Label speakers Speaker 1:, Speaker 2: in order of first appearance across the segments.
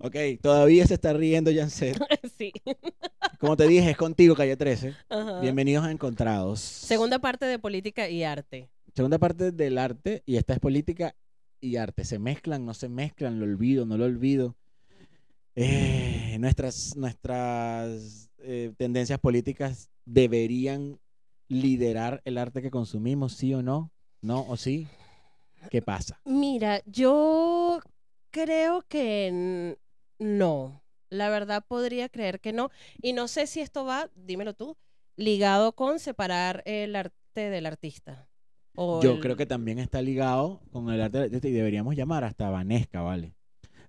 Speaker 1: Ok, todavía se está riendo Janset.
Speaker 2: sí.
Speaker 1: Como te dije, es contigo, Calle 13.
Speaker 2: Ajá.
Speaker 1: Bienvenidos a Encontrados.
Speaker 2: Segunda parte de política y arte.
Speaker 1: Segunda parte del arte, y esta es política y arte. ¿Se mezclan, no se mezclan? ¿Lo olvido, no lo olvido? Eh, nuestras nuestras eh, tendencias políticas deberían liderar el arte que consumimos, sí o no, no o sí. ¿Qué pasa?
Speaker 2: Mira, yo creo que no. La verdad podría creer que no. Y no sé si esto va, dímelo tú, ligado con separar el arte del artista. O
Speaker 1: Yo
Speaker 2: el-
Speaker 1: creo que también está ligado con el arte y deberíamos llamar hasta a Vanesca, ¿vale?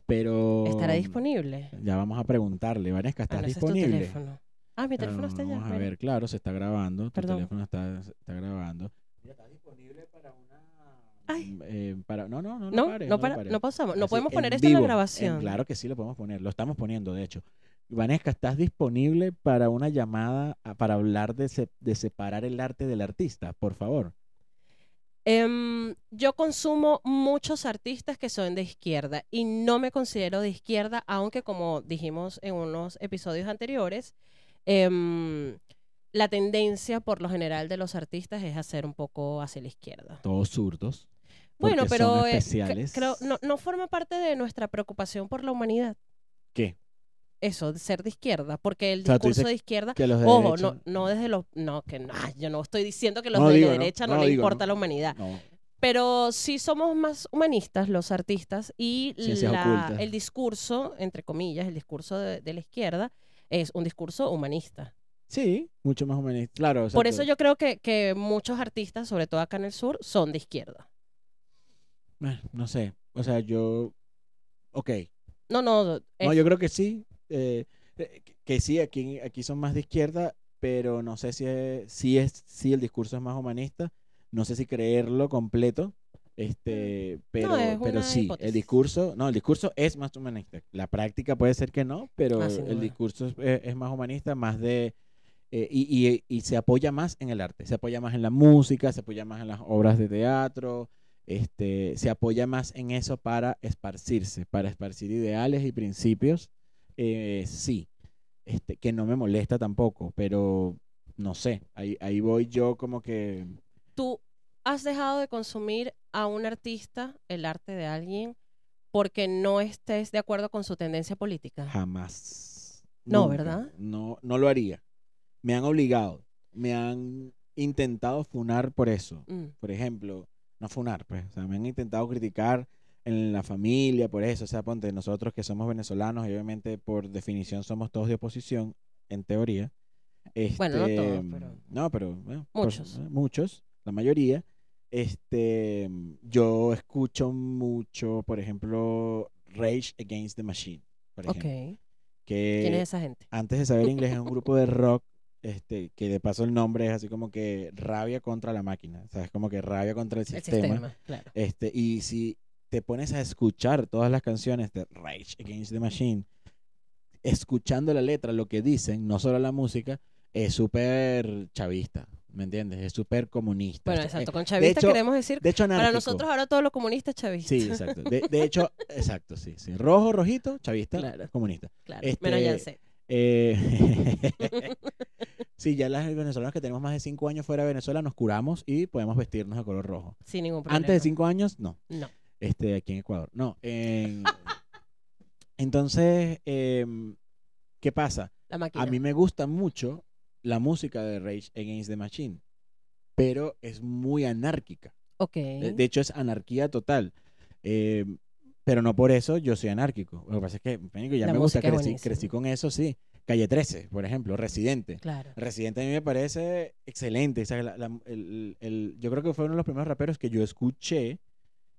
Speaker 1: Pero
Speaker 2: estará disponible.
Speaker 1: Ya vamos a preguntarle, Vanesca,
Speaker 2: Ah,
Speaker 1: ¿estás
Speaker 2: no, ese es tu
Speaker 1: disponible?
Speaker 2: teléfono. Ah, mi teléfono
Speaker 1: Ah,
Speaker 2: está allá.
Speaker 1: Vamos a
Speaker 2: mira.
Speaker 1: ver, claro, se está grabando. Tu
Speaker 2: Perdón.
Speaker 1: teléfono está, está grabando. Mira, está disponible para una. Eh, para, no, no, no, no,
Speaker 2: No,
Speaker 1: pares,
Speaker 2: no,
Speaker 1: lo
Speaker 2: para-
Speaker 1: pares.
Speaker 2: no pausamos. No
Speaker 1: Así,
Speaker 2: podemos poner esto en la grabación.
Speaker 1: claro que sí lo podemos poner. Lo estamos poniendo, de hecho. Vanesca, ¿estás disponible para una llamada a- para hablar de, se- de separar el arte del artista? Por favor.
Speaker 2: Em, yo consumo muchos artistas que son de izquierda y no me considero de izquierda, aunque como dijimos en unos episodios anteriores, em, la tendencia por lo general de los artistas es hacer un poco hacia la izquierda.
Speaker 1: Todos zurdos.
Speaker 2: Bueno, pero
Speaker 1: son
Speaker 2: eh,
Speaker 1: especiales.
Speaker 2: creo, no, no forma parte de nuestra preocupación por la humanidad,
Speaker 1: ¿Qué?
Speaker 2: eso, de ser de izquierda, porque el
Speaker 1: O sea, tú
Speaker 2: discurso de izquierda
Speaker 1: Que los de
Speaker 2: Ojo,
Speaker 1: derecha-
Speaker 2: no, no desde los... No, que no, yo no estoy diciendo que los
Speaker 1: No
Speaker 2: de
Speaker 1: digo,
Speaker 2: derecha no,
Speaker 1: no
Speaker 2: le
Speaker 1: digo,
Speaker 2: importa la humanidad. Pero sí somos más humanistas los artistas y la- el discurso, entre comillas, el discurso de, de la izquierda es un discurso humanista.
Speaker 1: Sí, mucho más humanista. Claro,
Speaker 2: Por eso yo creo que, que muchos artistas, sobre todo acá en el sur, son de izquierda.
Speaker 1: Bueno, no sé. O sea, yo. Ok.
Speaker 2: No, no,
Speaker 1: No, yo creo que sí. eh, eh, que- sí, aquí, aquí son más de izquierda, pero no sé si es, si es si el discurso es más humanista. No sé si creerlo completo. Este, pero,
Speaker 2: es
Speaker 1: pero
Speaker 2: una
Speaker 1: sí,
Speaker 2: hipótesis.
Speaker 1: el discurso, no, el discurso es más humanista. La práctica puede ser que no, pero
Speaker 2: Ah,
Speaker 1: el discurso es, es- es más humanista, más de eh, y, y- y se apoya más en el arte, se apoya más en la música, se apoya más en las obras de teatro, este, se apoya más en eso para esparcirse, para esparcir ideales y principios. eh, sí, este, que no me molesta tampoco, pero no sé, ahí, ahí voy yo como que
Speaker 2: tú has dejado de consumir a un artista, el arte de alguien, porque no estés de acuerdo con su tendencia política.
Speaker 1: jamás.
Speaker 2: No,
Speaker 1: nunca,
Speaker 2: ¿verdad?
Speaker 1: No, no lo haría. Me han obligado, me han intentado funar por eso.
Speaker 2: Mm.
Speaker 1: por ejemplo, no funar, pues, o sea, me han intentado criticar en la familia por eso, o sea, ponte, nosotros que somos venezolanos y obviamente por definición somos todos de oposición, en teoría.
Speaker 2: Bueno, no
Speaker 1: este,
Speaker 2: todos, pero-
Speaker 1: No, pero bueno,
Speaker 2: Muchos.
Speaker 1: eh, muchos, la mayoría. Este, yo escucho mucho, por ejemplo, Rage Against the Machine, por ejemplo, que
Speaker 2: ¿Quién es esa gente?
Speaker 1: antes de saber inglés es un grupo de rock este que de paso el nombre es así como que rabia contra la máquina, o sea, es como que rabia contra el
Speaker 2: El
Speaker 1: sistema.
Speaker 2: sistema, claro.
Speaker 1: Este, y si te pones a escuchar todas las canciones de Rage Against the Machine, escuchando la letra, lo que dicen, no solo la música, es súper chavista, ¿me entiendes? Es súper comunista.
Speaker 2: Bueno, exacto.
Speaker 1: eh,
Speaker 2: Con chavista
Speaker 1: hecho,
Speaker 2: queremos decir,
Speaker 1: De hecho,
Speaker 2: para nosotros ahora todo lo comunista es chavista.
Speaker 1: Sí, exacto. De, de hecho, exacto, sí, sí. Rojo, rojito, chavista,
Speaker 2: Claro.
Speaker 1: comunista.
Speaker 2: claro.
Speaker 1: este-
Speaker 2: Menos Yance.
Speaker 1: Eh, sí, ya las venezolanas que tenemos más de cinco años fuera de Venezuela nos curamos y podemos vestirnos de color rojo.
Speaker 2: Sin ningún problema.
Speaker 1: Antes de cinco años, no.
Speaker 2: No.
Speaker 1: Este, aquí en Ecuador. No. en- Entonces, em, ¿qué pasa?
Speaker 2: La máquina.
Speaker 1: A mí me gusta mucho la música de Rage Against the Machine, pero es muy anárquica.
Speaker 2: Ok.
Speaker 1: De, de hecho, es anarquía total. Eh, pero no por eso yo soy anárquico. Lo que pasa es que, ya
Speaker 2: La
Speaker 1: me gusta, crecí, crecí con eso, sí. Calle 13, por ejemplo, Residente.
Speaker 2: Claro.
Speaker 1: Residente a mí me parece excelente. o sea, la- la- el- el- yo creo que fue uno de los primeros raperos que yo escuché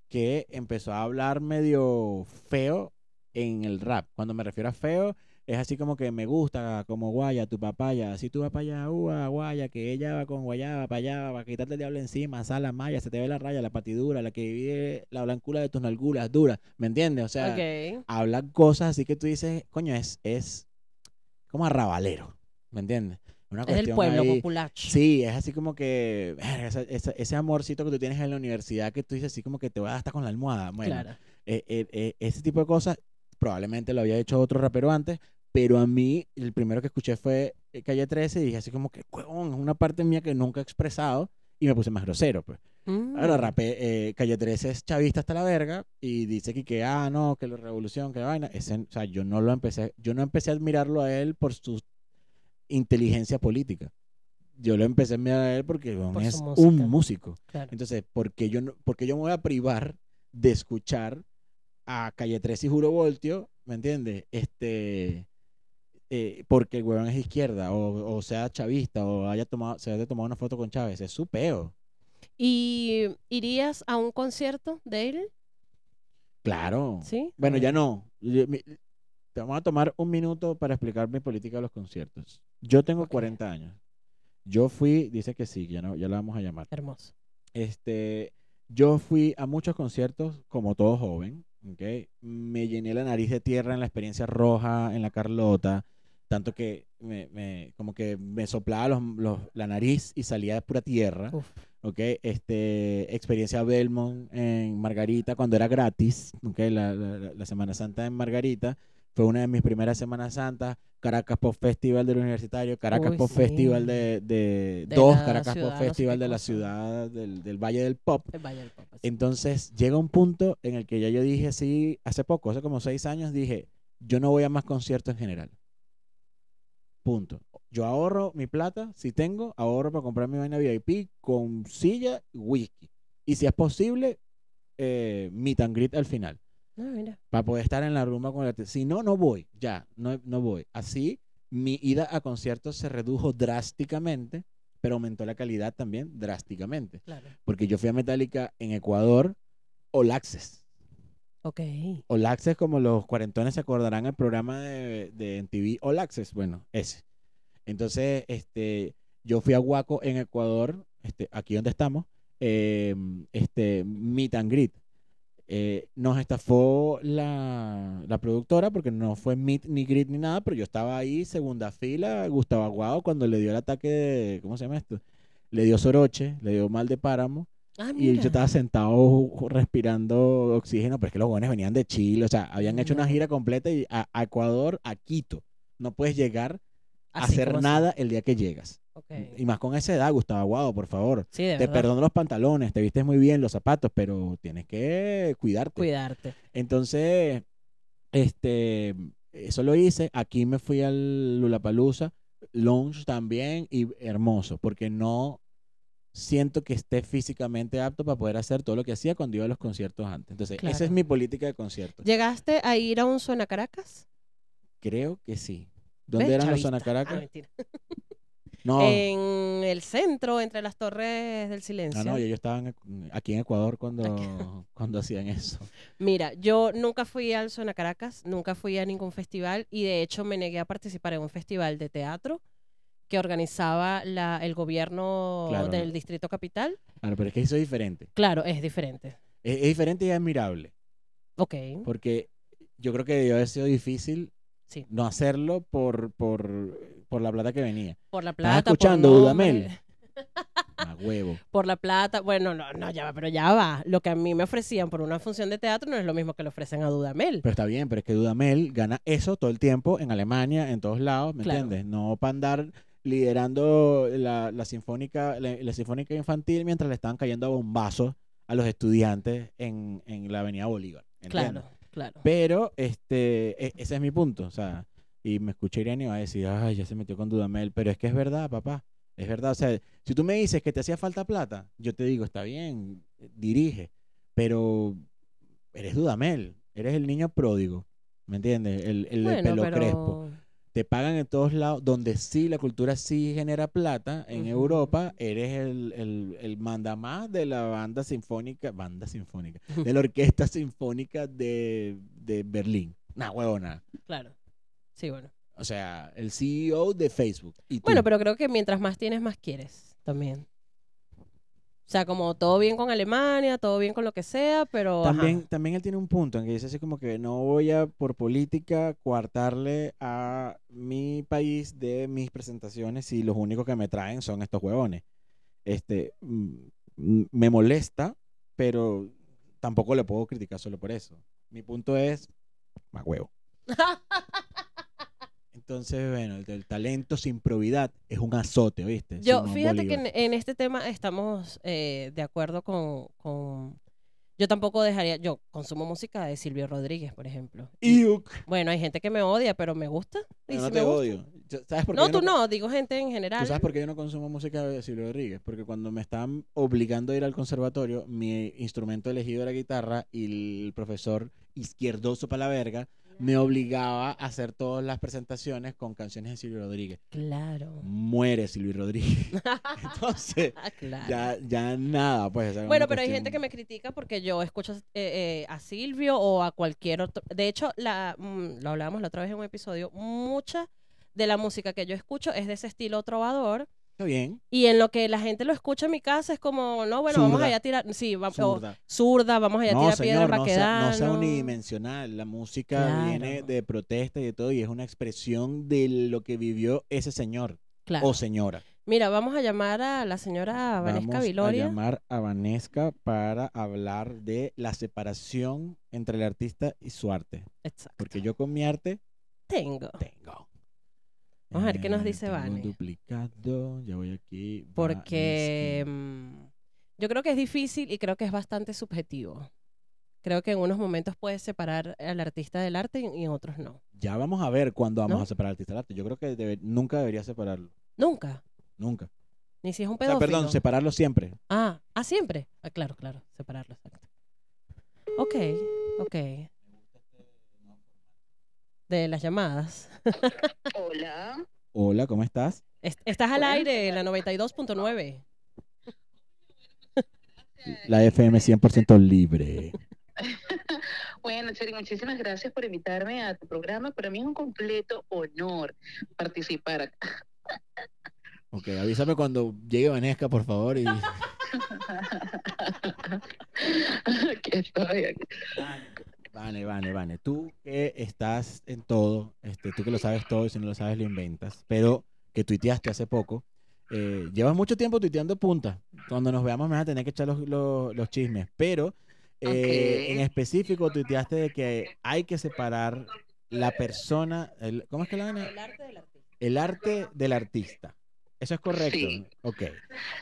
Speaker 1: que empezó a hablar medio feo en el rap. Cuando me refiero a feo, es así como que me gusta, como guaya, tu papaya, así tu papaya, ua, guaya, que ella va con guayaba para allá, para quitarte el diablo encima, sala, maya, se te ve la raya, la patidura, la que divide la blancura de tus nalguras, dura, ¿me entiendes? O sea,
Speaker 2: ok.
Speaker 1: habla cosas así que tú dices, coño, es, es como arrabalero, ¿me entiendes? Una
Speaker 2: Es del pueblo
Speaker 1: ahí-
Speaker 2: popular.
Speaker 1: Sí, es así como que verga, esa- esa- ese amorcito que tú tienes en la universidad que tú dices así como que te va a dar hasta con la almohada. Bueno,
Speaker 2: Claro.
Speaker 1: eh, eh, eh, ese tipo de cosas probablemente lo había hecho otro rapero antes, pero a mí el primero que escuché fue Calle 13 y dije así como que, huevón, es una parte mía que nunca he expresado y me puse más grosero, pues. Ahora,
Speaker 2: Mm.
Speaker 1: rapé, eh, Calle 13 es chavista hasta la verga y dice que, que ah, no, que la revolución, que vaina. Ese, o sea, yo no lo empecé, yo no empecé a admirarlo a él por su inteligencia política. Yo lo empecé a admirar a él porque weón,
Speaker 2: Por
Speaker 1: es
Speaker 2: música.
Speaker 1: un músico.
Speaker 2: Claro.
Speaker 1: Entonces, ¿por qué yo, no, por qué yo me voy a privar de escuchar a Calle 13 y Juro Voltio? ¿Me entiendes? Este, eh, porque el huevón es izquierda o, o sea chavista o haya tomado, se haya tomado una foto con Chávez. Es su peo.
Speaker 2: ¿Y irías a un concierto de él?
Speaker 1: Claro.
Speaker 2: ¿Sí?
Speaker 1: Bueno, ya no. Yo- mi- Te vamos a tomar un minuto para explicar mi política de los conciertos. Yo tengo
Speaker 2: Ok.
Speaker 1: 40 años. Yo fui, dice que sí, ya no, ya la vamos a llamar.
Speaker 2: Hermoso.
Speaker 1: Este, yo fui a muchos conciertos como todo joven. Me llené la nariz de tierra en la experiencia roja, en la Carlota, tanto que me, me- como que me soplaba los, los- la nariz y salía de pura tierra,
Speaker 2: Uf.
Speaker 1: ¿Ok? Este, experiencia Belmont en Margarita cuando era gratis, ¿ok? La, la- Semana Santa en Margarita fue una de mis primeras Semanas Santas. Caracas Pop Festival del Universitario, Caracas
Speaker 2: Uy,
Speaker 1: Pop
Speaker 2: sí.
Speaker 1: Festival de, de,
Speaker 2: De
Speaker 1: dos Caracas Pop Festival de la ciudad del, del Valle del Pop.
Speaker 2: El Valle del sí.
Speaker 1: Entonces llega un punto en el que ya yo dije así, hace poco, hace como seis años, dije, yo no voy a más conciertos en general. Punto. Yo ahorro mi plata, si tengo, ahorro para comprar mi vaina VIP con silla y whisky. Y si es posible, eh, meet and greet al final.
Speaker 2: Ah, mira.
Speaker 1: Para poder estar en la rumba con el Si no, no voy. Ya, no, no voy. Así, mi ida a conciertos se redujo drásticamente, pero aumentó la calidad también drásticamente.
Speaker 2: Claro.
Speaker 1: Porque yo fui a Metallica en Ecuador, All Access.
Speaker 2: Ok.
Speaker 1: All Access, como los cuarentones se acordarán el programa de, de MTV All Access. Bueno, ese. Entonces, este, yo fui a Huaco en Ecuador, este, aquí donde estamos, eh, este, Meet and Greet. Eh, nos estafó la, la productora porque no fue meet ni greet ni nada, pero yo estaba ahí, segunda fila, Gustavo Aguado, cuando le dio el ataque de, ¿cómo se llama esto? Le dio soroche, le dio mal de páramo,
Speaker 2: Ah,
Speaker 1: y yo estaba sentado respirando oxígeno, pero es que los jóvenes venían de Chile, o sea, habían hecho una gira completa y a, a Ecuador, a Quito. No puedes llegar
Speaker 2: Así
Speaker 1: hacer
Speaker 2: así.
Speaker 1: nada el día que llegas. Y más con esa edad, Gustavo Aguado, por favor.
Speaker 2: Sí, de
Speaker 1: Te perdono los pantalones, te vistes muy bien, los zapatos, pero tienes que cuidarte.
Speaker 2: Cuidarte.
Speaker 1: Entonces, este, eso lo hice. Aquí me fui al Lulapalooza, Lounge también, y hermoso, porque no siento que esté físicamente apto para poder hacer todo lo que hacía cuando iba a los conciertos antes. Entonces, esa es mi política de conciertos.
Speaker 2: ¿Llegaste a ir a un Suena Caracas?
Speaker 1: Creo que sí. ¿Dónde
Speaker 2: ¿Ves,
Speaker 1: eran los? Zona
Speaker 2: Ah, mentira.
Speaker 1: no,
Speaker 2: En el centro, entre las torres del silencio.
Speaker 1: no, no, ellos estaban aquí en Ecuador cuando, cuando hacían eso.
Speaker 2: Mira, yo nunca fui al Zona Caracas, nunca fui a ningún festival y de hecho me negué a participar en un festival de teatro que organizaba la, el gobierno
Speaker 1: Claro.
Speaker 2: del Distrito Capital.
Speaker 1: Claro, pero es que eso es diferente.
Speaker 2: Claro, es diferente.
Speaker 1: Es, es diferente y admirable.
Speaker 2: Ok,
Speaker 1: Porque yo creo que debió haber sido difícil
Speaker 2: sí.
Speaker 1: no hacerlo por, por, por la plata que venía.
Speaker 2: Por la
Speaker 1: ¿Estás
Speaker 2: plata, por
Speaker 1: escuchando, Dudamel? A huevo.
Speaker 2: Por la plata, bueno, no, no, ya va, pero ya va. Lo que a mí me ofrecían por una función de teatro no es lo mismo que le ofrecen a Dudamel.
Speaker 1: Pero está bien, pero es que Dudamel gana eso todo el tiempo en Alemania, en todos lados, ¿me
Speaker 2: Claro.
Speaker 1: entiendes? No para andar liderando la, la sinfónica la, la sinfónica infantil mientras le estaban cayendo a bombazos a los estudiantes en, en la avenida Bolívar. ¿entiendes?
Speaker 2: Claro, claro.
Speaker 1: Pero este, e- ese es mi punto, o sea, y me escuché Irene y va a decir, ay, ya se metió con Dudamel, pero es que es verdad, papá, es verdad, o sea, si tú me dices que te hacía falta plata, yo te digo, está bien, dirige, pero eres Dudamel, eres el niño pródigo, ¿me entiendes? El, el
Speaker 2: Bueno,
Speaker 1: pelo crespo. Te pagan en todos lados, donde sí la cultura sí genera plata, en. Europa eres el, el, el mandamás de la banda sinfónica, banda sinfónica, de la orquesta sinfónica de, de Berlín. Nah, huevona.
Speaker 2: claro. Sí, bueno.
Speaker 1: O sea, el CEO de Facebook. Y.
Speaker 2: Bueno, pero creo que mientras más tienes, más quieres también. O sea, como todo bien con Alemania, todo bien con lo que sea, pero... ajá.
Speaker 1: también, también él tiene un punto en que dice así como que no voy a, por política, coartarle a mi país de mis presentaciones si los únicos que me traen son estos huevones. Este, mm, mm, me molesta, pero tampoco le puedo criticar solo por eso. Mi punto es, Más huevo. Entonces, bueno, el, el talento sin probidad es un azote, ¿viste?
Speaker 2: Yo,
Speaker 1: Simón
Speaker 2: fíjate que en,
Speaker 1: Bolívar.
Speaker 2: en este tema estamos eh, de acuerdo con, con- Yo tampoco dejaría... Yo consumo música de Silvio Rodríguez, por ejemplo.
Speaker 1: Iuk.
Speaker 2: bueno, hay gente que me odia, pero me gusta. Y
Speaker 1: no
Speaker 2: sí
Speaker 1: te
Speaker 2: me gusta.
Speaker 1: odio. Yo- ¿Sabes por qué
Speaker 2: No,
Speaker 1: yo
Speaker 2: tú no, digo gente en general.
Speaker 1: ¿Tú sabes por qué yo no consumo música de Silvio Rodríguez? Porque cuando me estaban obligando a ir al conservatorio, mi instrumento elegido era guitarra y el profesor izquierdoso para la verga me obligaba a hacer todas las presentaciones con canciones de Silvio Rodríguez.
Speaker 2: Claro.
Speaker 1: Muere Silvio Rodríguez. Entonces,
Speaker 2: Ah, claro.
Speaker 1: ya, ya nada, pues.
Speaker 2: Bueno, pero hay gente que me critica porque yo escucho eh, eh, a Silvio o a cualquier otro. De hecho, la, mm, lo hablábamos la otra vez en un episodio, mucha de la música que yo escucho es de ese estilo trovador.
Speaker 1: Está bien.
Speaker 2: Y en lo que la gente lo escucha en mi casa es como, no, bueno, vamos
Speaker 1: Zurda.
Speaker 2: allá a tirar. Sí, vamos.
Speaker 1: Zurda.
Speaker 2: zurda, vamos allá a
Speaker 1: No,
Speaker 2: tirar piedra
Speaker 1: señor, no sea, no sea unidimensional. La música
Speaker 2: Claro.
Speaker 1: viene de protesta y de todo y es una expresión de lo que vivió ese señor
Speaker 2: Claro.
Speaker 1: o señora.
Speaker 2: Mira, vamos a llamar a la señora Vanesca
Speaker 1: Vamos
Speaker 2: Viloria.
Speaker 1: a llamar a Vanesca para hablar de la separación entre el artista y su arte.
Speaker 2: Exacto.
Speaker 1: Porque yo con mi arte
Speaker 2: Tengo.
Speaker 1: tengo.
Speaker 2: Vamos a ver qué nos
Speaker 1: Eh,
Speaker 2: dice
Speaker 1: un
Speaker 2: Vane.
Speaker 1: duplicado, ya voy aquí.
Speaker 2: Porque mm, yo creo que es difícil y creo que es bastante subjetivo. Creo que en unos momentos puedes separar al artista del arte y en otros no.
Speaker 1: Ya vamos a ver cuándo vamos
Speaker 2: ¿No?
Speaker 1: a separar al artista del arte. Yo creo que debe- nunca debería separarlo.
Speaker 2: Nunca.
Speaker 1: Nunca.
Speaker 2: Ni si es un
Speaker 1: O sea,
Speaker 2: pedófilo.
Speaker 1: perdón, separarlo siempre.
Speaker 2: Ah, ah, siempre. Ah, claro, claro. Separarlo, exacto. Ok, ok. De las llamadas.
Speaker 3: Hola.
Speaker 1: Hola, ¿cómo estás?
Speaker 2: Est- Estás al aire en la 92.9.
Speaker 1: La FM 100% libre.
Speaker 3: Bueno, Cheri, muchísimas gracias por invitarme a tu programa. Para mí es un completo honor participar acá.
Speaker 1: Ok, avísame cuando llegue Vanesca, por favor. Y...
Speaker 3: Aquí estoy. aquí.
Speaker 1: Vale, vale, vale. Tú que estás en todo, este, tú que lo sabes todo y si no lo sabes lo inventas, pero que tuiteaste hace poco, eh, llevas mucho tiempo tuiteando punta. Cuando nos veamos me vas a tener que echar los, los- los chismes, pero eh, en específico tuiteaste de que hay que separar la persona, el, ¿cómo es que la van a-
Speaker 2: arte del artista.
Speaker 1: El arte del artista. Eso es correcto.
Speaker 3: Sí.
Speaker 1: Ok.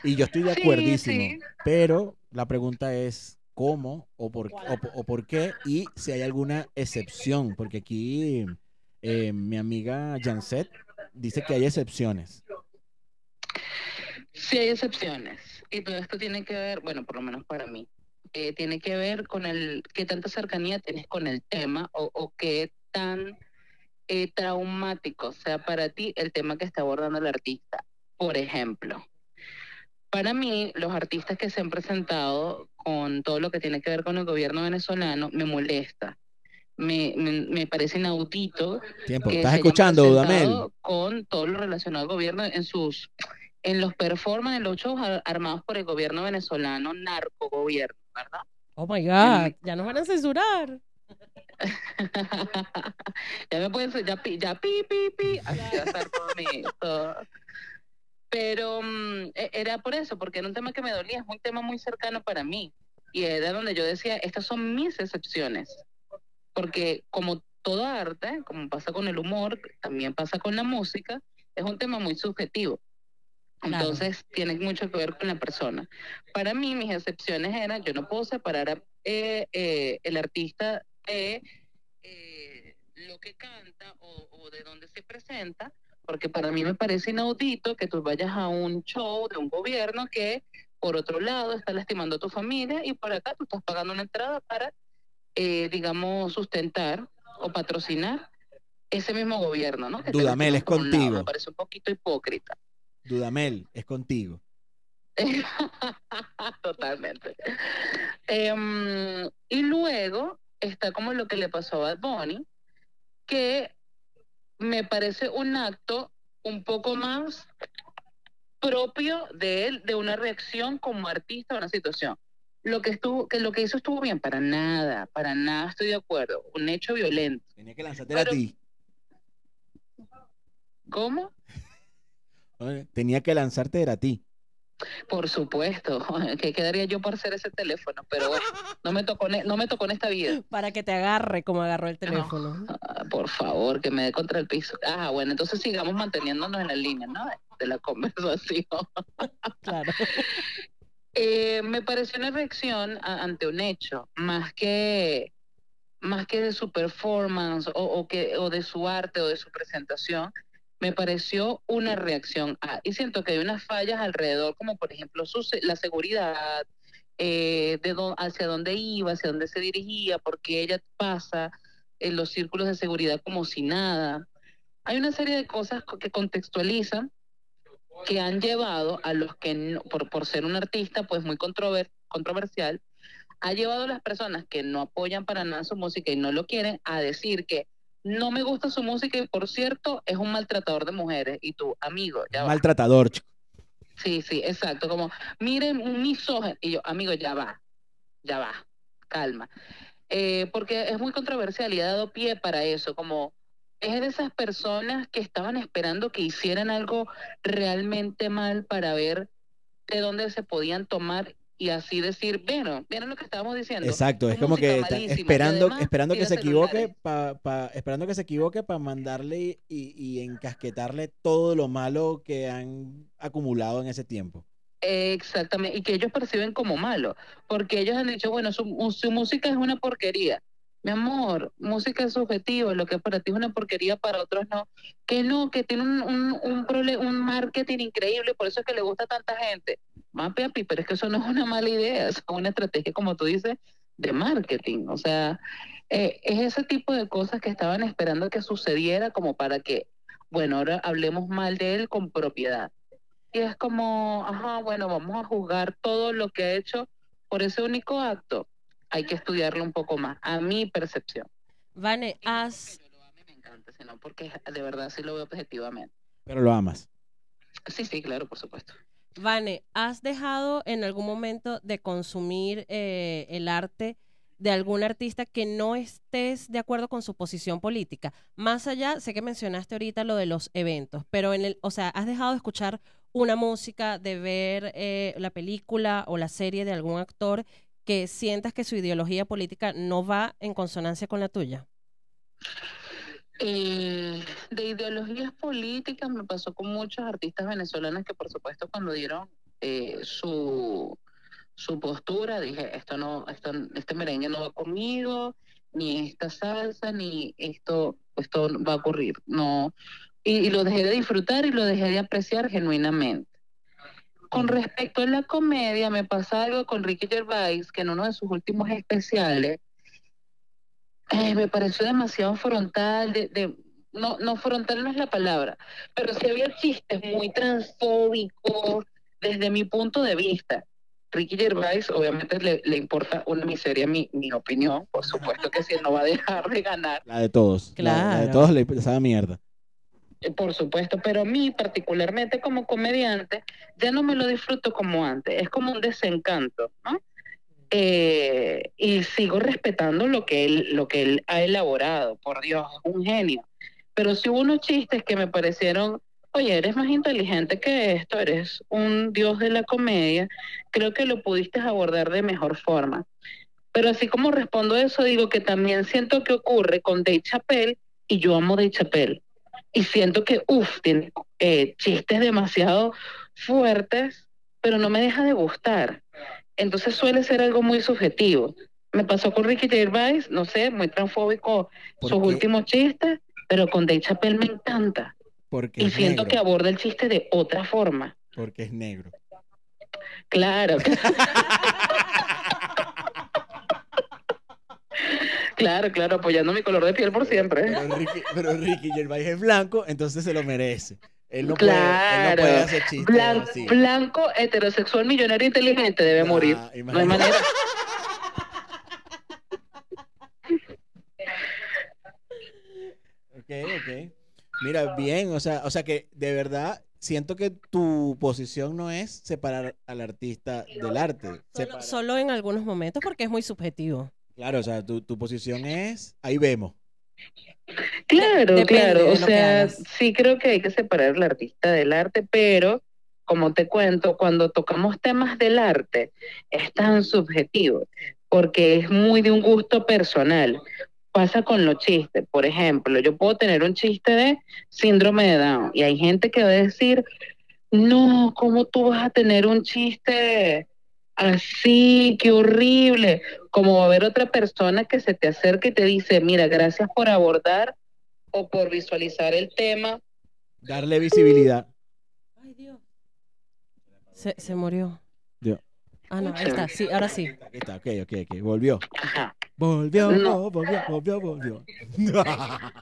Speaker 1: Y yo estoy de
Speaker 3: Sí,
Speaker 1: acuerdísimo.
Speaker 3: sí.
Speaker 1: Pero la pregunta es cómo o por, o, o por qué y si hay alguna excepción. Porque aquí eh, mi amiga Janset dice que hay excepciones.
Speaker 3: Sí hay excepciones. Y todo esto tiene que ver, bueno, por lo menos para mí, eh, tiene que ver con el qué tanta cercanía tienes con el tema o, o qué tan eh, traumático sea para ti el tema que está abordando el artista. Por ejemplo, para mí, los artistas que se han presentado con todo lo que tiene que ver con el gobierno venezolano me molesta. Me, me, me parece inaudito
Speaker 1: Tiempo.
Speaker 3: que
Speaker 1: ¿Estás escuchando, Dudamel?
Speaker 3: con todo lo relacionado al gobierno en sus en los performances, en los shows ar- armados por el gobierno venezolano, narco gobierno, ¿verdad?
Speaker 2: Oh my God, ya nos van a censurar.
Speaker 3: ya me pueden ya pi, ya pi pi pi, así va a estar todo mi todo. Pero e- era por eso, porque era un tema que me dolía, es un tema muy cercano para mí. Y era donde yo decía, estas son mis excepciones. Porque como todo arte, como pasa con el humor, también pasa con la música, es un tema muy subjetivo.
Speaker 2: Claro.
Speaker 3: Entonces tiene mucho que ver con la persona. Para mí, mis excepciones eran, yo no puedo separar a, eh, eh, el artista de eh, lo que canta o, o de dónde se presenta, porque para mí me parece inaudito que tú vayas a un show de un gobierno que, por otro lado, está lastimando a tu familia y por acá tú estás pagando una entrada para, eh, digamos, sustentar o patrocinar ese mismo gobierno, ¿no? Que
Speaker 1: Dudamel, es
Speaker 3: lado.
Speaker 1: contigo.
Speaker 3: Me parece un poquito hipócrita.
Speaker 1: Dudamel, es contigo.
Speaker 3: Totalmente. Em, y luego está como lo que le pasó a Bad Bunny, que me parece un acto un poco más propio de él, de una reacción como artista a una situación. Lo que estuvo, que lo que hizo estuvo bien, para nada, para nada estoy de acuerdo. Un hecho violento.
Speaker 1: Tenía que lanzarte a ti.
Speaker 3: ¿Cómo?
Speaker 1: Tenía que lanzarte a ti.
Speaker 3: Por supuesto, que quedaría yo por ser ese teléfono, pero bueno, no me tocó, en- no me tocó en esta vida.
Speaker 2: Para que te agarre como agarró el teléfono.
Speaker 3: Ah, por favor, que me dé contra el piso. Ah, bueno, entonces sigamos manteniéndonos en la línea, ¿no? De la conversación.
Speaker 2: Claro.
Speaker 3: Eh, me pareció una reacción a- ante un hecho, más que más que de su performance o, o que o de su arte o de su presentación, me pareció una reacción a y siento que hay unas fallas alrededor, como por ejemplo su la seguridad, eh, de dó- hacia dónde iba, hacia dónde se dirigía, porque ella pasa en los círculos de seguridad como si nada. Hay una serie de cosas co- que contextualizan que han llevado a los que, por ser un artista pues muy controver- controversial, ha llevado a las personas que no apoyan para nada su música y no lo quieren a decir que no me gusta su música y por cierto es un maltratador de mujeres y tu amigo, ya va.
Speaker 1: Maltratador, chico.
Speaker 3: Sí, sí, exacto, como miren un misógino y yo, amigo, ya va, ya va, calma. Eh, porque es muy controversial y ha dado pie para eso, como es de esas personas que estaban esperando que hicieran algo realmente mal para ver de dónde se podían tomar y así decir, bueno, miren lo que estábamos diciendo.
Speaker 1: Exacto, es como que está esperando,
Speaker 3: además
Speaker 1: esperando que se equivoque, pa, pa- esperando que se equivoque para mandarle y, y encasquetarle todo lo malo que han acumulado en ese tiempo.
Speaker 3: Exactamente, y que ellos perciben como malo, porque ellos han dicho, bueno, su, su música es una porquería. Mi amor, música es subjetivo, lo que para ti es una porquería, para otros no. Que no, que tiene un, un, un, un marketing increíble, por eso es que le gusta a tanta gente. Más papi, pero es que eso no es una mala idea, es una estrategia, como tú dices, de marketing. O sea, eh, es ese tipo de cosas que estaban esperando que sucediera como para que, bueno, ahora hablemos mal de él con propiedad. Y es como, ajá, bueno, vamos a juzgar todo lo que ha hecho por ese único acto. Hay que estudiarlo un poco más, a mi percepción.
Speaker 2: Vane, has...
Speaker 3: porque yo lo ame me encanta, sino porque de verdad sí lo veo objetivamente.
Speaker 1: Pero lo amas.
Speaker 3: Sí, sí, claro, por supuesto.
Speaker 2: Vane, ¿has dejado en algún momento de consumir eh, el arte de algún artista que no estés de acuerdo con su posición política? Más allá, sé que mencionaste ahorita lo de los eventos, pero en el, o sea, ¿has dejado de escuchar una música, de ver eh, la película o la serie de algún actor que sientas que su ideología política no va en consonancia con la tuya?
Speaker 3: Eh, de ideologías políticas me pasó con muchos artistas venezolanos que por supuesto cuando dieron eh, su, su postura dije esto no esto este merengue no va conmigo ni esta salsa ni esto esto va a ocurrir no y, y lo dejé de disfrutar y lo dejé de apreciar genuinamente. Con respecto a la comedia me pasa algo con Ricky Gervais que en uno de sus últimos especiales eh, me pareció demasiado frontal, de, de- no, no frontal no es la palabra, pero sí había chistes muy transfóbicos desde mi punto de vista. Ricky Gervais obviamente le, le importa una miseria mi, mi opinión, por supuesto que sí, él no va a dejar de ganar,
Speaker 1: La de todos. La- La, de
Speaker 2: Claro.
Speaker 1: todos le esa mierda.
Speaker 3: eh, por supuesto, pero a mí particularmente como comediante ya no me lo disfruto como antes, es como un desencanto, ¿no? Eh, y sigo respetando lo que él lo que él ha elaborado, por Dios, es un genio. Pero sí hubo unos chistes que me parecieron, oye, eres más inteligente que esto, eres un dios de la comedia, creo que lo pudiste abordar de mejor forma. Pero así como respondo eso, digo que también siento que ocurre con Dave Chappelle y yo amo Dave Chappelle. Y siento que, uff, tiene eh, chistes demasiado fuertes, pero no me deja de gustar. Entonces suele ser algo muy subjetivo. Me pasó con Ricky Gervais, no sé, muy transfóbico
Speaker 1: ¿Por
Speaker 3: sus
Speaker 1: qué?
Speaker 3: últimos chistes, pero con Dave Chappelle me encanta.
Speaker 1: Porque
Speaker 3: Y siento
Speaker 1: negro.
Speaker 3: que aborda el chiste de otra forma.
Speaker 1: Porque es negro.
Speaker 3: Claro. claro, claro, apoyando mi color de piel por siempre.
Speaker 1: Pero Ricky, pero Ricky Gervais es blanco, entonces se lo merece. Él no, puede, él no
Speaker 3: Claro.
Speaker 1: puede hacer chistes
Speaker 3: Blan-
Speaker 1: así.
Speaker 3: blanco, heterosexual, millonario, inteligente, debe
Speaker 1: Ah,
Speaker 3: morir. No hay manera.
Speaker 1: Ok, ok. Mira, bien, o sea, o sea que de verdad siento que tu posición no es separar al artista del arte.
Speaker 2: Solo, solo en algunos momentos porque es muy subjetivo.
Speaker 1: Claro, o sea, tu, tu posición es, ahí vemos.
Speaker 3: Claro,
Speaker 2: Depende
Speaker 3: claro. O sea, sí creo que hay que separar al artista del arte, pero como te cuento, cuando tocamos temas del arte, es tan subjetivo, porque es muy de un gusto personal. Pasa con los chistes. Por ejemplo, yo puedo tener un chiste de síndrome de Down y hay gente que va a decir, no, ¿cómo tú vas a tener un chiste así? Qué horrible. Como va a haber otra persona que se te acerca y te dice, mira, gracias por abordar o por visualizar el tema.
Speaker 1: Darle visibilidad.
Speaker 2: Ay, Dios. Se, se murió.
Speaker 1: Dios.
Speaker 2: Ah, no, ahí está. Sí, ahora sí.
Speaker 1: Aquí está, ok, ok, ok. Volvió.
Speaker 3: Ajá.
Speaker 1: Volvió,
Speaker 3: No.
Speaker 1: volvió, volvió, volvió.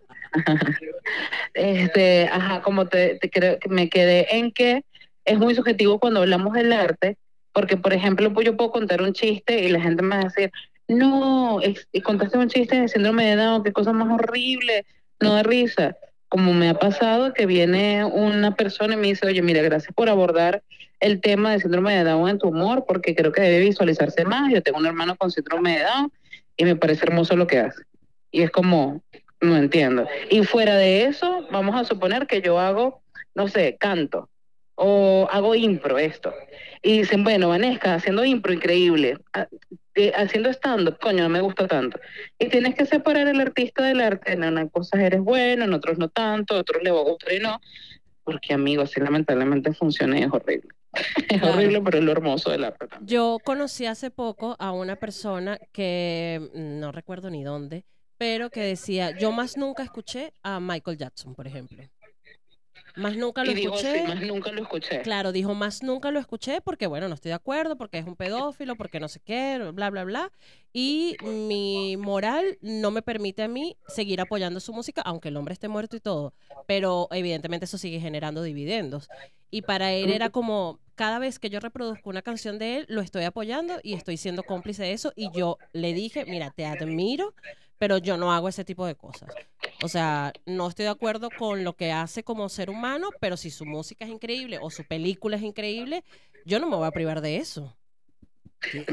Speaker 3: Este, ajá, como te, te creo que me quedé en que es muy subjetivo cuando hablamos del arte, porque por ejemplo, pues yo puedo contar un chiste y la gente me va a decir, no, es- y contaste un chiste de síndrome de Down, qué cosa más horrible, no da risa. Como me ha pasado que viene una persona y me dice, oye, mira, gracias por abordar el tema de síndrome de Down en tu humor, porque creo que debe visualizarse más. Yo tengo un hermano con síndrome de Down y me parece hermoso lo que hace. Y es como, no entiendo. Y fuera de eso, vamos a suponer que yo hago, no sé, canto o hago impro esto. Y dicen, bueno, Vanesca, haciendo impro, increíble. Ha- eh, Haciendo stand-up, coño, no me gusta tanto. Y tienes que separar el artista del arte. En unas cosas eres bueno, en otros no tanto, en otros le va a gustar y no. Porque, amigo, así lamentablemente funciona y es horrible. Es
Speaker 2: Claro.
Speaker 3: horrible, pero es lo hermoso del arte también.
Speaker 2: Yo conocí hace poco a una persona que mm, no recuerdo ni dónde, pero que decía, yo más nunca escuché a Michael Jackson, por ejemplo. Más nunca lo
Speaker 3: Y
Speaker 2: escuché.
Speaker 3: sí, más nunca lo escuché.
Speaker 2: Claro, dijo, más nunca lo escuché porque, bueno, no estoy de acuerdo, porque es un pedófilo, porque no sé qué, bla, bla, bla. Y mi moral no me permite a mí seguir apoyando su música, aunque el hombre esté muerto y todo. Pero evidentemente eso sigue generando dividendos. Y para él era como, cada vez que yo reproduzco una canción de él, lo estoy apoyando y estoy siendo cómplice de eso. Y yo le dije, mira, te admiro, pero yo no hago ese tipo de cosas. O sea, no estoy de acuerdo con lo que hace como ser humano, pero si su música es increíble o su película es increíble, yo no me voy a privar de eso.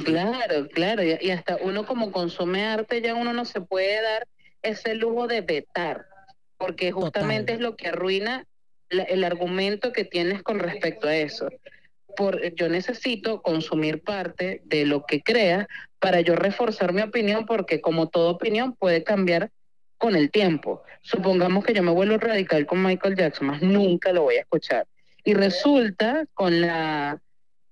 Speaker 3: Claro, claro, y, hasta uno como consume arte ya uno no se puede dar ese lujo de vetar, porque justamente
Speaker 2: Total.
Speaker 3: es lo que arruina la- el argumento que tienes con respecto a eso. Por, yo necesito consumir parte de lo que creas para yo reforzar mi opinión, porque como toda opinión puede cambiar con el tiempo. Supongamos que yo me vuelvo radical con Michael Jackson, más nunca lo voy a escuchar. Y resulta con la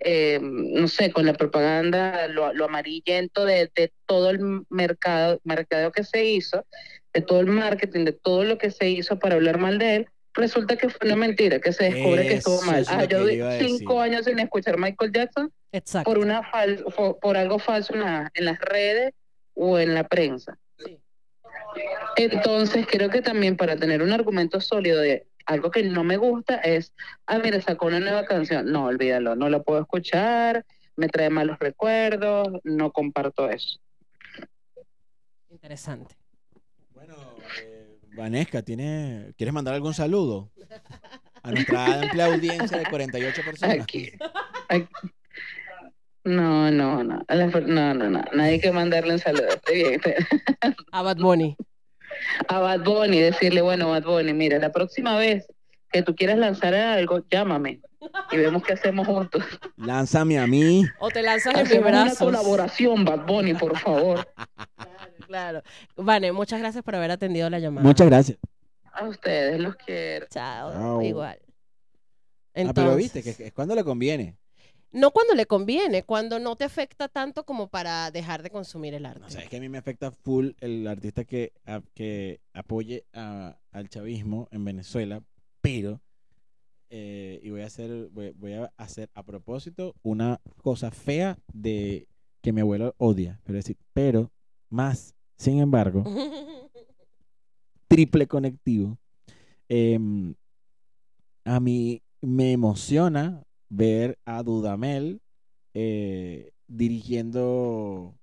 Speaker 3: eh, no sé, con la propaganda, lo, amarillento de, todo el mercado, mercado que se hizo, de todo el marketing, de todo lo que se hizo para hablar mal de él, resulta que fue una mentira, que se descubre que estuvo mal.
Speaker 1: es
Speaker 3: Ah, yo
Speaker 1: a
Speaker 3: cinco
Speaker 1: decir.
Speaker 3: años sin escuchar Michael Jackson
Speaker 2: Exacto.
Speaker 3: por una fal por algo falso en, la- en las redes o en la prensa.
Speaker 2: Sí.
Speaker 3: Entonces creo que también para tener un argumento sólido de algo que no me gusta es, ah, mira, sacó una nueva canción. No, olvídalo, no la puedo escuchar, me trae malos recuerdos, no comparto eso.
Speaker 2: Interesante.
Speaker 1: Bueno, eh, Vanesca, ¿tiene, ¿quieres mandar algún saludo? A nuestra amplia audiencia de 48 personas.
Speaker 3: Aquí, aquí. No, no, no, no, no, no, nadie que mandarle un saludo, estoy bien.
Speaker 2: A Bad Bunny.
Speaker 3: A Bad Bunny, decirle, bueno, Bad Bunny, mira, la próxima vez que tú quieras lanzar algo, llámame y vemos qué hacemos juntos.
Speaker 1: Lánzame a mí.
Speaker 2: O te lanzas en mis
Speaker 3: Hacemos una colaboración, Bad Bunny, por favor.
Speaker 2: Claro. Vane, muchas gracias por haber atendido la llamada.
Speaker 1: Muchas gracias.
Speaker 3: A ustedes los quiero.
Speaker 2: Chao.
Speaker 1: Chao.
Speaker 2: Igual.
Speaker 1: Ah, pero viste,
Speaker 2: Entonces,
Speaker 1: que es cuando le conviene.
Speaker 2: no cuando le conviene, cuando no te afecta tanto como para dejar de consumir el arte.
Speaker 1: No, sabes que a mí me afecta full el artista que, a- que apoye a- al chavismo en Venezuela, pero eh, y voy a hacer voy, voy a hacer a propósito una cosa fea de que mi abuelo odia, pero decir, pero más, sin embargo, triple conectivo. em, a mí me emociona ver a Dudamel eh, dirigiendo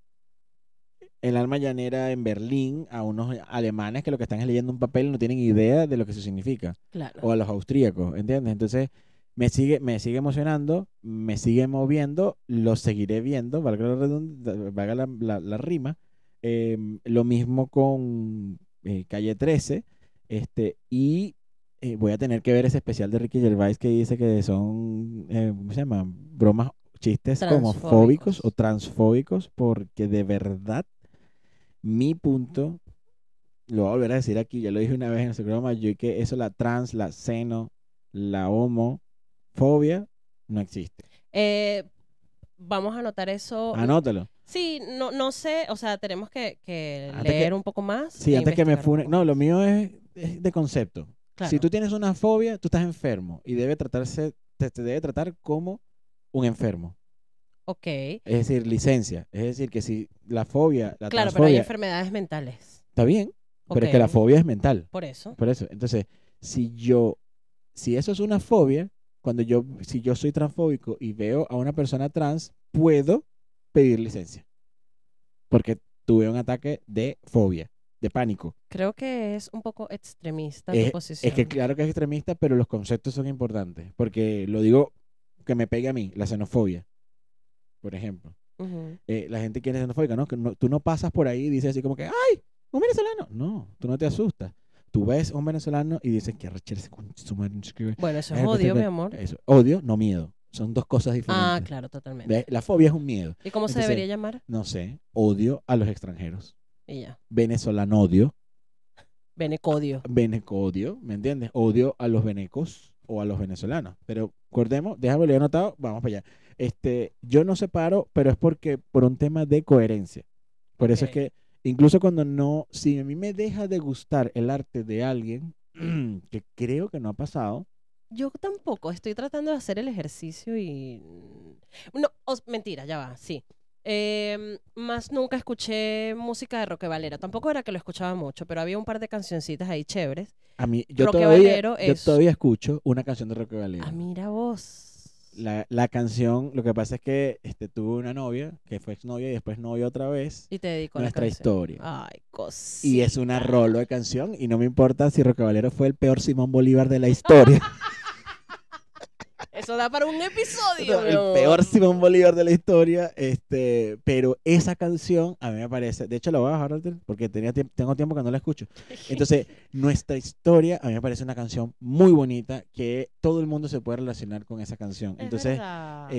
Speaker 1: el alma llanera en Berlín a unos alemanes que lo que están es leyendo un papel y no tienen idea de lo que eso significa.
Speaker 2: claro.
Speaker 1: O a los austríacos, ¿entiendes? Entonces me sigue, me sigue emocionando, me sigue moviendo, lo seguiré viendo, valga la, redund- valga la, la- la rima. Em, lo mismo con eh, Calle 13. Este, y eh, voy a tener que ver ese especial de Ricky Gervais que dice que son, eh, ¿cómo se llama? Bromas, chistes homofóbicos o transfóbicos, porque de verdad mi punto, lo voy a volver a decir aquí, ya lo dije una vez en ese programa, yo que eso, la trans, la seno, la homofobia, no existe.
Speaker 2: Vamos a anotar eso.
Speaker 1: Anótalo.
Speaker 2: Sí, no, no sé, o sea, tenemos que, que leer
Speaker 1: que-
Speaker 2: un poco más.
Speaker 1: Sí,
Speaker 2: e
Speaker 1: antes que me
Speaker 2: investigar un
Speaker 1: fune.
Speaker 2: poco
Speaker 1: No, lo mío es, es de concepto.
Speaker 2: Claro.
Speaker 1: Si tú tienes una fobia, tú estás enfermo y debe tratarse, te, te debe tratar como un enfermo.
Speaker 2: Ok.
Speaker 1: Es decir, licencia. Es decir, que si la fobia, la
Speaker 2: Claro, pero hay enfermedades mentales.
Speaker 1: está bien, pero es que la fobia es mental.
Speaker 2: Por eso.
Speaker 1: Por eso. Entonces, si yo, si eso es una fobia, cuando yo, si yo soy transfóbico y veo a una persona trans, puedo pedir licencia. Porque tuve un ataque de fobia, de pánico.
Speaker 2: Creo que es un poco extremista tu
Speaker 1: Es,
Speaker 2: posición.
Speaker 1: es que claro que es extremista, pero los conceptos son importantes. Porque lo digo que me pegue a mí, la xenofobia, por ejemplo.
Speaker 2: Ujú.
Speaker 1: Eh, la gente que es xenofóbica, ¿no? Que no- tú no pasas por ahí y dices así como que, ¡ay! ¿Un venezolano? No, tú no te asustas. Tú ves a un venezolano y dices que qué".
Speaker 2: Bueno, eso
Speaker 1: Es
Speaker 2: odio, mi amor.
Speaker 1: Eso, odio, no miedo. Son dos cosas diferentes.
Speaker 2: Ah, claro, totalmente.
Speaker 1: ¿Ves? La fobia es un miedo.
Speaker 2: ¿Y cómo se debería llamar?
Speaker 1: No sé, odio a los extranjeros.
Speaker 2: Y ya.
Speaker 1: Venezolano odio,
Speaker 2: Benecodio.
Speaker 1: venecodio, ¿me entiendes? Odio a los venecos o a los venezolanos. Pero acordemos, déjame lo anotado, vamos para allá. Este, yo no separo, pero es porque por un tema de coherencia. Por eso es que incluso cuando no, si a mí me deja de gustar el arte de alguien, que creo que no ha pasado,
Speaker 2: Yo tampoco. Estoy tratando de hacer el ejercicio y. No, os- mentira, ya va, sí. Em, más nunca escuché música de Roque Valera. Tampoco era que lo escuchaba mucho, pero había un par de cancioncitas ahí chéveres.
Speaker 1: a mí, yo
Speaker 2: Roque
Speaker 1: todavía,
Speaker 2: Valero
Speaker 1: yo
Speaker 2: es-
Speaker 1: todavía escucho una canción de Roque Valero.
Speaker 2: Ah, mira vos.
Speaker 1: La, la canción, lo que pasa es que este, tuve una novia, que fue exnovia y después novia otra vez,
Speaker 2: Y te dedico a la
Speaker 1: nuestra
Speaker 2: canción.
Speaker 1: historia.
Speaker 2: Ay, cosita.
Speaker 1: Y es una rolo de canción y no me importa si Roque Valero fue el peor Simón Bolívar de la historia.
Speaker 2: Eso da para un episodio.
Speaker 1: el peor Simón Bolívar de la historia, este, pero esa canción a mí me parece, de hecho la voy a bajar porque tenía tiemp- tengo tiempo que no la escucho. Entonces, nuestra historia a mí me parece una canción muy bonita que todo el mundo se puede relacionar con esa canción.
Speaker 2: Es
Speaker 1: Entonces, eh,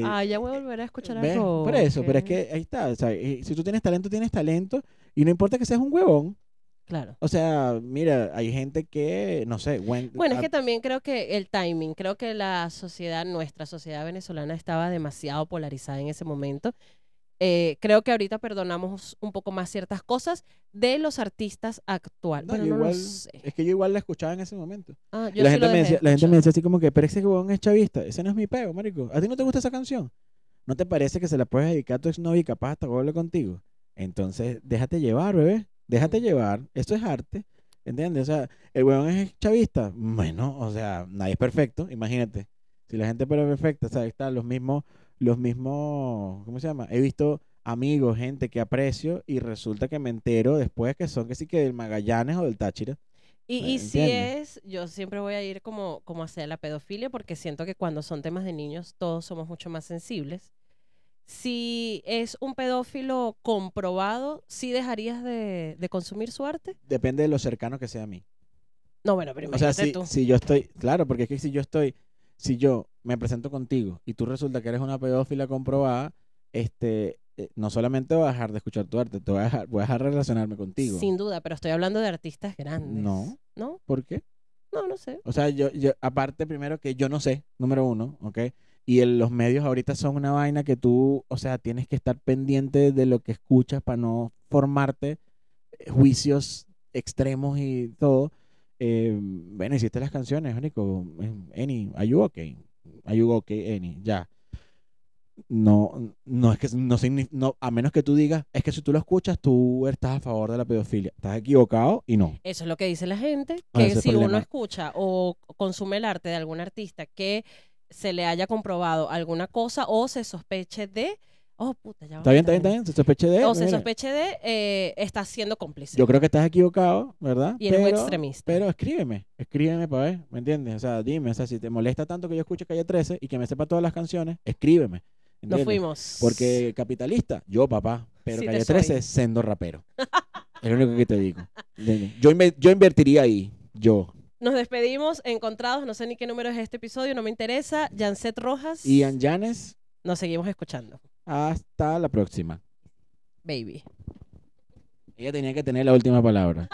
Speaker 2: ah, ya voy a volver a escuchar algo.
Speaker 1: por eso, pero es que ahí está, o sea, eh, si tú tienes talento, tienes talento y no importa que seas un huevón.
Speaker 2: Claro.
Speaker 1: O sea, mira, hay gente que, no sé, Wen-
Speaker 2: Bueno, es
Speaker 1: ah,
Speaker 2: que también creo que el timing, creo que la sociedad, nuestra sociedad venezolana estaba demasiado polarizada en ese momento. Eh, creo que ahorita perdonamos un poco más ciertas cosas de los artistas actuales.
Speaker 1: no,
Speaker 2: bueno, no lo sé.
Speaker 1: es que yo igual la escuchaba en ese momento.
Speaker 2: Ah, yo
Speaker 1: la
Speaker 2: sí
Speaker 1: gente,
Speaker 2: lo
Speaker 1: me decía, la gente me decía así como que, pero ese huevón es chavista, ese no es mi pego, marico. ¿A ti no te gusta esa canción? ¿No te parece que se la puedes dedicar a tu exnovia y capaz hasta vuelve contigo? Entonces, déjate llevar, bebé. Déjate llevar. Esto es arte. ¿Entiendes? O sea, el huevón es chavista. Bueno, o sea, nadie es perfecto. Imagínate. Si la gente fuera perfecta, o sea, están los mismos, los mismos, ¿cómo se llama? He visto amigos, gente que aprecio y resulta que me entero después que son que sí que del Magallanes o del Táchira.
Speaker 2: Y,
Speaker 1: ¿me
Speaker 2: y si es, yo siempre voy a ir como, como hacia la pedofilia porque siento que cuando son temas de niños todos somos mucho más sensibles. Si es un pedófilo comprobado, ¿sí dejarías de, de consumir su arte?
Speaker 1: Depende de lo cercano que sea a mí.
Speaker 2: No, bueno, pero
Speaker 1: O sea, si,
Speaker 2: tú.
Speaker 1: si yo estoy, claro, porque es que si yo estoy, si yo me presento contigo y tú resulta que eres una pedófila comprobada, este, eh, no solamente voy a dejar de escuchar tu arte, te voy a dejar, voy a dejar de relacionarme contigo.
Speaker 2: Sin duda, pero estoy hablando de artistas grandes.
Speaker 1: No.
Speaker 2: ¿No?
Speaker 1: ¿Por qué?
Speaker 2: No, no sé.
Speaker 1: O sea, yo, yo, aparte primero que yo no sé, número uno, ¿ok? Y el- los medios ahorita son una vaina que tú, o sea, tienes que estar pendiente de lo que escuchas para no formarte eh, juicios extremos y todo. Eh, bueno, hiciste las canciones, Nico. Eni, are you okay? Are you okay, Eni? Ya. No, no es que no, no, a menos que tú digas, es que si tú lo escuchas, tú estás a favor de la pedofilia. Estás equivocado y no.
Speaker 2: Eso es lo que dice la gente,
Speaker 1: Ah,
Speaker 2: que si uno
Speaker 1: problema.
Speaker 2: escucha o consume el arte de algún artista que se le haya comprobado alguna cosa o se sospeche de, oh puta, ya
Speaker 1: Está bien, está bien, está bien. Se sospeche de.
Speaker 2: O se
Speaker 1: mira.
Speaker 2: sospeche de, eh, está siendo cómplice.
Speaker 1: Yo creo que estás equivocado, ¿verdad?
Speaker 2: Y eres un extremista.
Speaker 1: Pero escríbeme, escríbeme para ver, ¿me entiendes? O sea, dime, o sea, si te molesta tanto que yo escuche Calle 13 y que me sepa todas las canciones, escríbeme.
Speaker 2: Nos
Speaker 1: ¿entiendes?
Speaker 2: fuimos.
Speaker 1: Porque capitalista, yo papá, pero
Speaker 2: Sí
Speaker 1: Calle
Speaker 2: soy.
Speaker 1: 13 es sendo rapero. es lo único que te digo. ¿entiendes? Yo, yo invertiría ahí, yo.
Speaker 2: Nos despedimos, encontrados, no sé ni qué número es este episodio, no me interesa. Janset Rojas.
Speaker 1: Ian Yanes,
Speaker 2: Nos seguimos escuchando.
Speaker 1: hasta la próxima.
Speaker 2: Baby.
Speaker 1: Ella tenía que tener la última palabra.